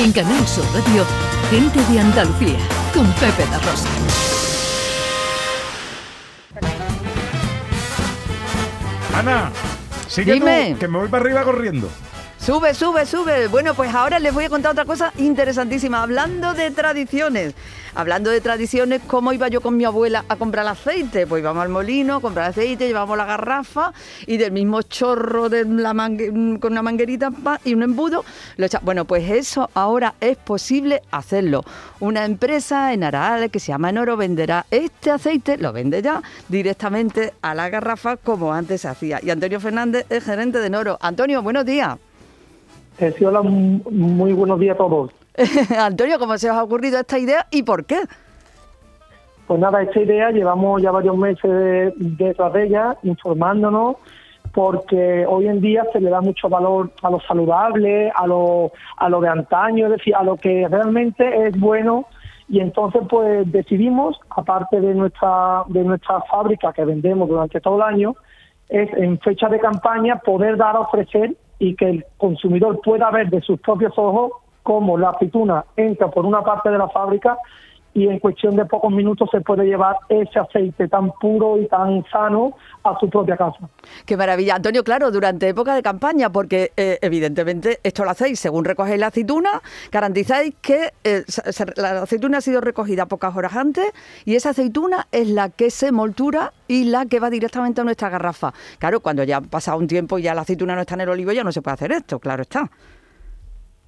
En Canal Sur Radio, Gente de Andalucía, con Pepe La Rosa. Ana, sigue Dime. tú, que me voy para arriba corriendo. Sube, sube, sube. Bueno, pues ahora les voy a contar otra cosa interesantísima. Hablando de tradiciones. Hablando de tradiciones, ¿cómo iba yo con mi abuela a comprar aceite? Pues íbamos al molino a comprar aceite, llevábamos la garrafa y del mismo chorro de la mangue- con una manguerita y un embudo lo Bueno, pues eso ahora es posible hacerlo. Una empresa en Araal que se llama Enoro venderá este aceite, lo vende ya directamente a la garrafa como antes se hacía. Y Antonio Fernández es gerente de Enoro. Antonio, buenos días. Eh, sí, hola, muy buenos días a todos. Antonio, ¿cómo se os ha ocurrido esta idea y por qué? Pues nada, esta idea llevamos ya varios meses de- detrás de ella, informándonos, porque hoy en día se le da mucho valor a lo saludable, a lo, a lo de antaño, es decir, a lo que realmente es bueno. Y entonces, pues decidimos, aparte de nuestra, de nuestra fábrica que vendemos durante todo el año, es en fecha de campaña poder dar a ofrecer y que el consumidor pueda ver de sus propios ojos cómo la aceituna entra por una parte de la fábrica y en cuestión de pocos minutos se puede llevar ese aceite tan puro y tan sano a su propia casa. Qué maravilla. Antonio, claro, durante época de campaña, porque eh, evidentemente esto lo hacéis según recogéis la aceituna, garantizáis que eh, la aceituna ha sido recogida pocas horas antes y esa aceituna es la que se moltura y la que va directamente a nuestra garrafa. Claro, cuando ya ha pasado un tiempo y ya la aceituna no está en el olivo, ya no se puede hacer esto, claro está.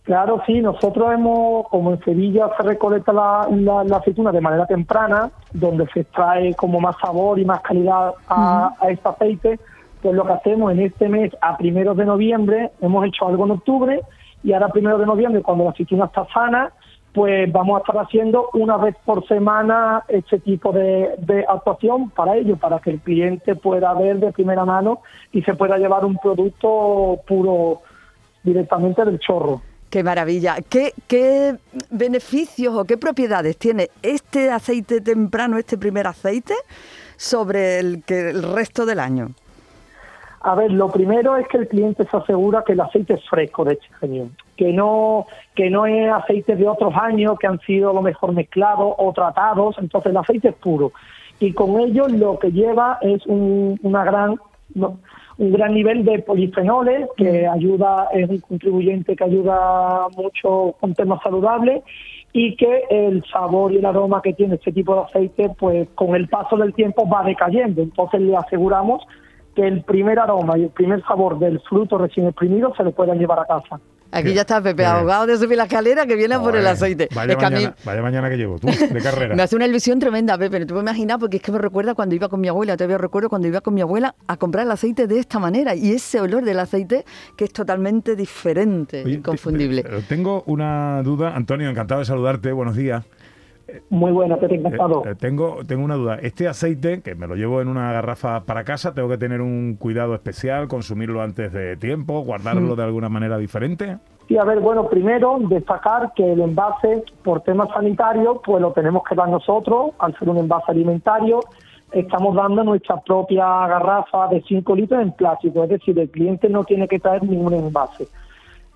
Claro, sí, nosotros hemos, como en Sevilla se recolecta la, la- la aceituna de manera temprana, donde se extrae como más sabor y más calidad a, a este aceite, pues lo que hacemos en este mes, a primeros de noviembre, hemos hecho algo en octubre, y ahora a primeros de noviembre, cuando la aceituna está sana, pues vamos a estar haciendo una vez por semana este tipo de, de actuación para ello, para que el cliente pueda ver de primera mano y se pueda llevar un producto puro directamente del chorro. Qué maravilla. ¿Qué, ¿Qué beneficios o qué propiedades tiene este aceite temprano, este primer aceite, sobre el, que, el resto del año? A ver, lo primero es que el cliente se asegura que el aceite es fresco de este año, que no que no es aceite de otros años que han sido a lo mejor mezclados o tratados, entonces el aceite es puro y con ello lo que lleva es un, una gran un gran nivel de polifenoles que ayuda es un contribuyente que ayuda mucho con temas saludables y que el sabor y el aroma que tiene este tipo de aceite pues con el paso del tiempo va decayendo entonces le aseguramos que el primer aroma y el primer sabor del fruto recién exprimido se lo puedan llevar a casa. Aquí ya está Pepe, bien. ahogado de subir la escalera que viene por el aceite. Vaya, Es que a mí mañana, vaya mañana que llevo, tú, de carrera. me hace una ilusión tremenda, Pepe. No te puedo imaginar porque es que me recuerda cuando iba con mi abuela. Todavía recuerdo cuando iba con mi abuela a comprar el aceite de esta manera. Y ese olor del aceite que es totalmente diferente, Oye, inconfundible. te- te- tengo una duda, Antonio, encantado de saludarte, buenos días. Muy bueno, Pepe, encantado. Eh, eh, tengo, tengo una duda. Este aceite, que me lo llevo en una garrafa para casa, ¿tengo que tener un cuidado especial, consumirlo antes de tiempo, guardarlo de alguna manera diferente? Sí, a ver, bueno, primero destacar que el envase por temas sanitarios, pues lo tenemos que dar nosotros, al ser un envase alimentario, estamos dando nuestra propia garrafa de 5 litros en plástico, es decir, el cliente no tiene que traer ningún envase,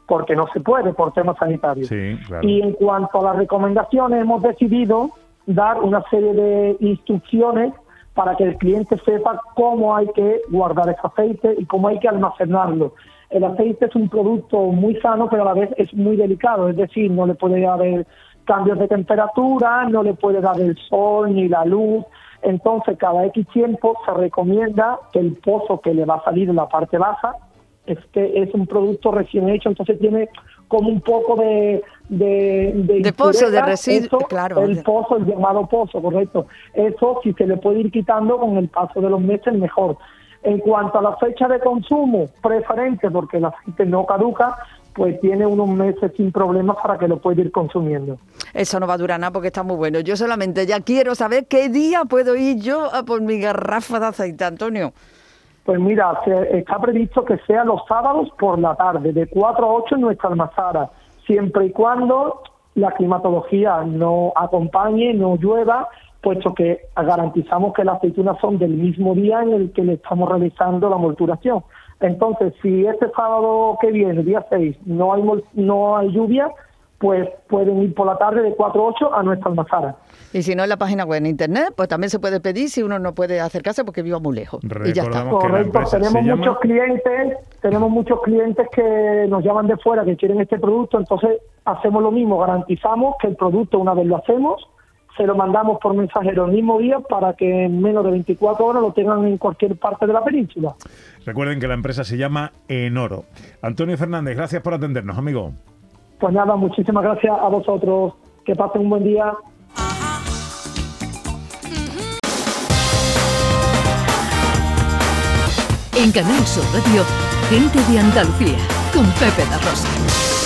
porque no se puede por temas sanitarios. Sí, claro. Y en cuanto a las recomendaciones, hemos decidido dar una serie de instrucciones para que el cliente sepa cómo hay que guardar ese aceite y cómo hay que almacenarlo. El aceite es un producto muy sano, pero a la vez es muy delicado, es decir, no le puede haber cambios de temperatura, no le puede dar el sol ni la luz. Entonces, cada X tiempo se recomienda que el pozo que le va a salir en la parte baja es que es un producto recién hecho, entonces tiene como un poco de... De, De pozo, de residuo, claro. El pozo, el llamado pozo, correcto. Eso, si se le puede ir quitando con el paso de los meses, mejor. En cuanto a la fecha de consumo, preferente, porque el aceite no caduca, pues tiene unos meses sin problemas para que lo pueda ir consumiendo. Eso no va a durar nada porque está muy bueno. Yo solamente ya quiero saber qué día puedo ir yo a por mi garrafa de aceite, Antonio. Pues mira, se- está previsto que sea los sábados por la tarde, de 4 a 8 en nuestra almazara, siempre y cuando la climatología no acompañe, no llueva, puesto que garantizamos que las aceitunas son del mismo día en el que le estamos realizando la molturación. Entonces, si este sábado que viene, día 6, no hay, no hay lluvia, pues pueden ir por la tarde de 4 a 8 a nuestra almazara. Y si no en la página web en internet, pues también se puede pedir si uno no puede acercarse porque viva muy lejos. Y ya está. Correcto, tenemos llama- muchos clientes, tenemos muchos clientes que nos llaman de fuera que quieren este producto, entonces hacemos lo mismo, garantizamos que el producto una vez lo hacemos, se lo mandamos por mensajero el mismo día para que en menos de 24 horas lo tengan en cualquier parte de la península. Recuerden que la empresa se llama Enoro. Antonio Fernández, gracias por atendernos, amigo. Pues nada, muchísimas gracias a vosotros, que pasen un buen día. En Canal Sur Radio, gente de Andalucía, con Pepe da Rosa.